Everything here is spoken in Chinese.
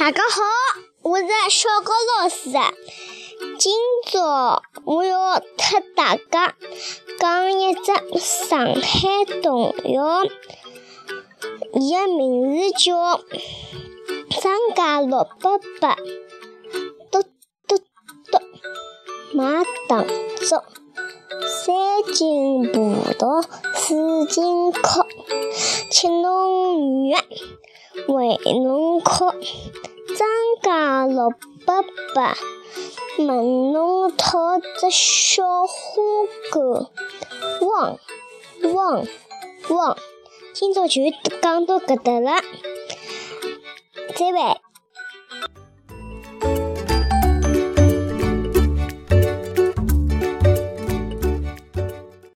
大家好，我是小高老师。今朝我要和大家讲一只上海童谣，伊的名字叫《张家六伯伯》。嘟嘟嘟，卖糖粥，三斤葡萄四斤壳，吃侬软，喂侬哭。张家六伯伯，问侬讨只小花狗，汪汪汪！今朝就讲到搿搭了，再会。